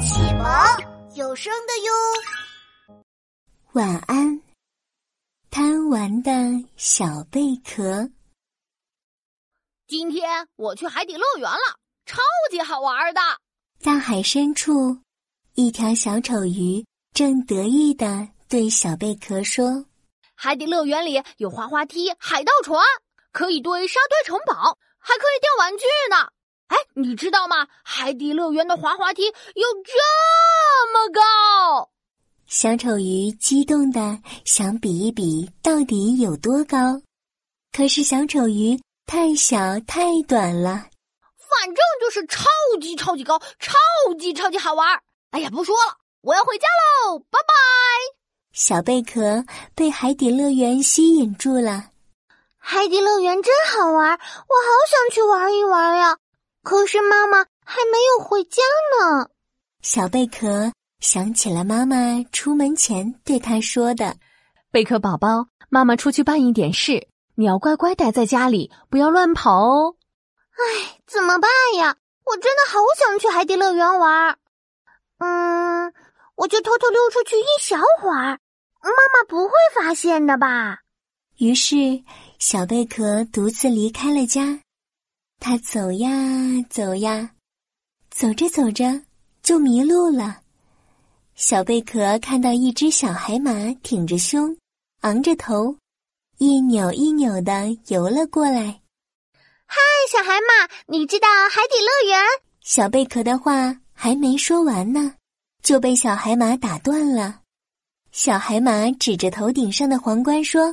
启蒙有声的哟。晚安，贪玩的小贝壳。今天我去海底乐园了，超级好玩的。大海深处，一条小丑鱼正得意的对小贝壳说：“海底乐园里有滑滑梯、海盗船，可以堆沙堆城堡，还可以钓玩具呢。”哎，你知道吗？海底乐园的滑滑梯有这么高。小丑鱼激动的想比一比到底有多高，可是小丑鱼太小太短了。反正就是超级超级高，超级超级好玩。哎呀，不说了，我要回家喽，拜拜。小贝壳被海底乐园吸引住了。海底乐园真好玩，我好想去玩一玩呀。可是妈妈还没有回家呢。小贝壳想起了妈妈出门前对他说的：“贝壳宝宝，妈妈出去办一点事，你要乖乖待在家里，不要乱跑哦。”唉，怎么办呀？我真的好想去海底乐园玩。嗯，我就偷偷溜出去一小会儿，妈妈不会发现的吧？于是，小贝壳独自离开了家。他走呀走呀，走着走着就迷路了。小贝壳看到一只小海马挺着胸，昂着头，一扭一扭的游了过来。嗨，小海马，你知道海底乐园？小贝壳的话还没说完呢，就被小海马打断了。小海马指着头顶上的皇冠说：“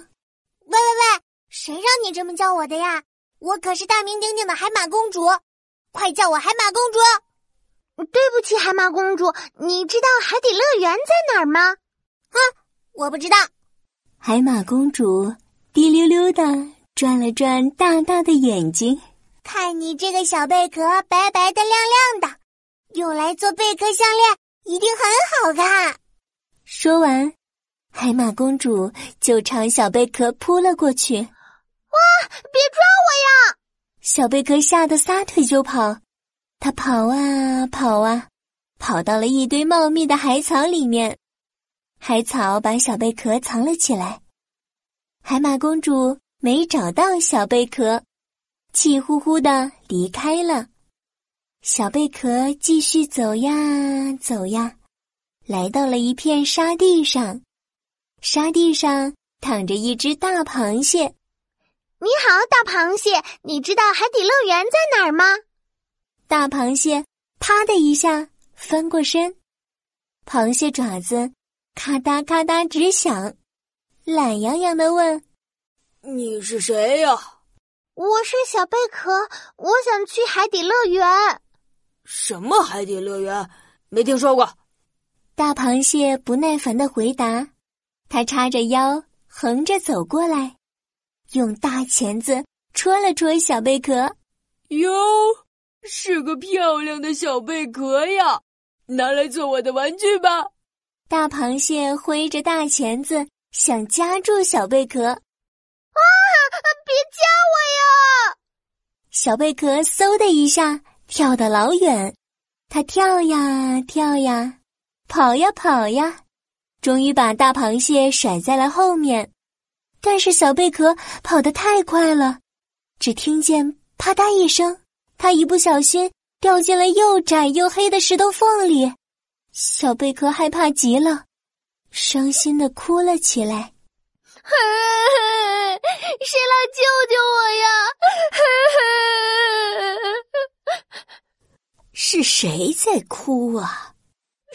喂喂喂，谁让你这么叫我的呀？”我可是大名鼎鼎的海马公主，快叫我海马公主！对不起，海马公主，你知道海底乐园在哪儿吗？啊，我不知道。海马公主滴溜溜的转了转大大的眼睛，看你这个小贝壳，白白的、亮亮的，用来做贝壳项链一定很好看。说完，海马公主就朝小贝壳扑了过去。哇！别抓我呀！小贝壳吓得撒腿就跑，它跑啊跑啊，跑到了一堆茂密的海草里面。海草把小贝壳藏了起来。海马公主没找到小贝壳，气呼呼的离开了。小贝壳继续走呀走呀，来到了一片沙地上。沙地上躺着一只大螃蟹。你好，大螃蟹，你知道海底乐园在哪儿吗？大螃蟹啪的一下翻过身，螃蟹爪子咔嗒咔嗒直响，懒洋洋的问：“你是谁呀？”“我是小贝壳，我想去海底乐园。”“什么海底乐园？没听说过。”大螃蟹不耐烦的回答，它叉着腰，横着走过来。用大钳子戳了戳小贝壳，哟，是个漂亮的小贝壳呀！拿来做我的玩具吧。大螃蟹挥着大钳子想夹住小贝壳，啊！别夹我呀！小贝壳嗖的一下跳得老远，它跳呀跳呀，跑呀跑呀，终于把大螃蟹甩在了后面。但是小贝壳跑得太快了，只听见啪嗒一声，它一不小心掉进了又窄又黑的石头缝里。小贝壳害怕极了，伤心的哭了起来。谁来救救我呀？是谁在哭啊？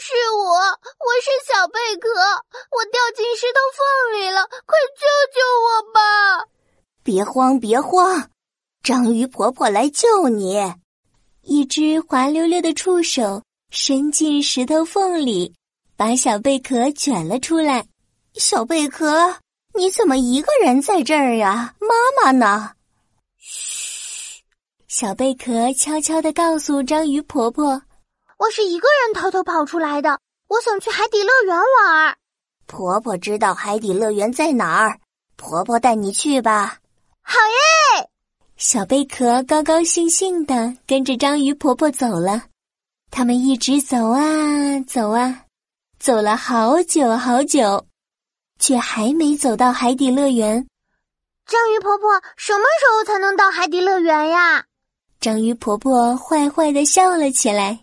是我，我是小贝壳，我掉进石头缝里了，快救救我吧！别慌，别慌，章鱼婆婆来救你。一只滑溜溜的触手伸进石头缝里，把小贝壳卷了出来。小贝壳，你怎么一个人在这儿呀？妈妈呢？嘘，小贝壳悄悄的告诉章鱼婆婆。我是一个人偷偷跑出来的，我想去海底乐园玩。婆婆知道海底乐园在哪儿，婆婆带你去吧。好耶！小贝壳高高兴兴的跟着章鱼婆婆走了。他们一直走啊走啊，走了好久好久，却还没走到海底乐园。章鱼婆婆什么时候才能到海底乐园呀？章鱼婆婆坏坏的笑了起来，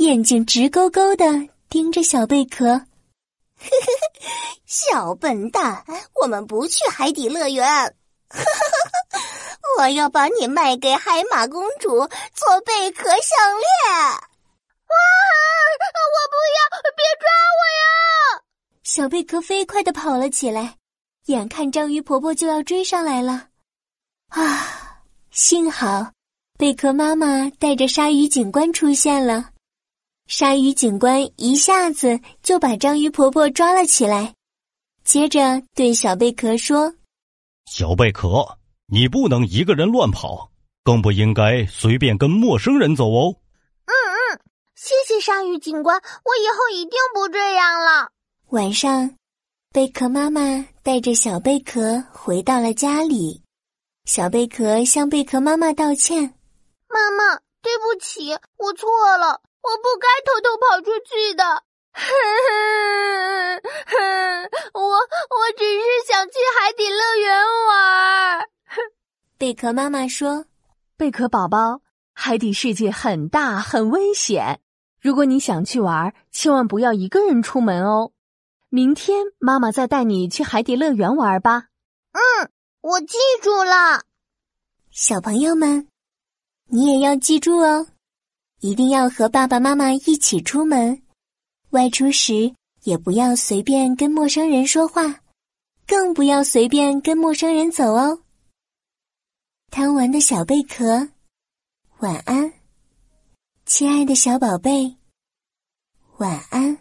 眼睛直勾勾的盯着小贝壳。呵呵呵，小笨蛋，我们不去海底乐园。呵呵呵，我要把你卖给海马公主做贝壳项链。啊！我不要！别抓我呀！小贝壳飞快的跑了起来，眼看章鱼婆婆就要追上来了。啊！幸好，贝壳妈妈带着鲨鱼警官出现了。鲨鱼警官一下子就把章鱼婆婆抓了起来，接着对小贝壳说：“小贝壳，你不能一个人乱跑，更不应该随便跟陌生人走哦。”嗯嗯谢谢鲨鱼警官，我以后一定不这样了。晚上，贝壳妈妈带着小贝壳回到了家里。小贝壳向贝壳妈妈道歉：“妈妈，对不起，我错了，我不该偷偷跑出去的。哼哼我我只是想去海底乐园玩。”贝壳妈妈说：“贝壳宝宝，海底世界很大，很危险。”如果你想去玩，千万不要一个人出门哦。明天妈妈再带你去海底乐园玩吧。嗯，我记住了。小朋友们，你也要记住哦，一定要和爸爸妈妈一起出门。外出时也不要随便跟陌生人说话，更不要随便跟陌生人走哦。贪玩的小贝壳，晚安。亲爱的小宝贝，晚安。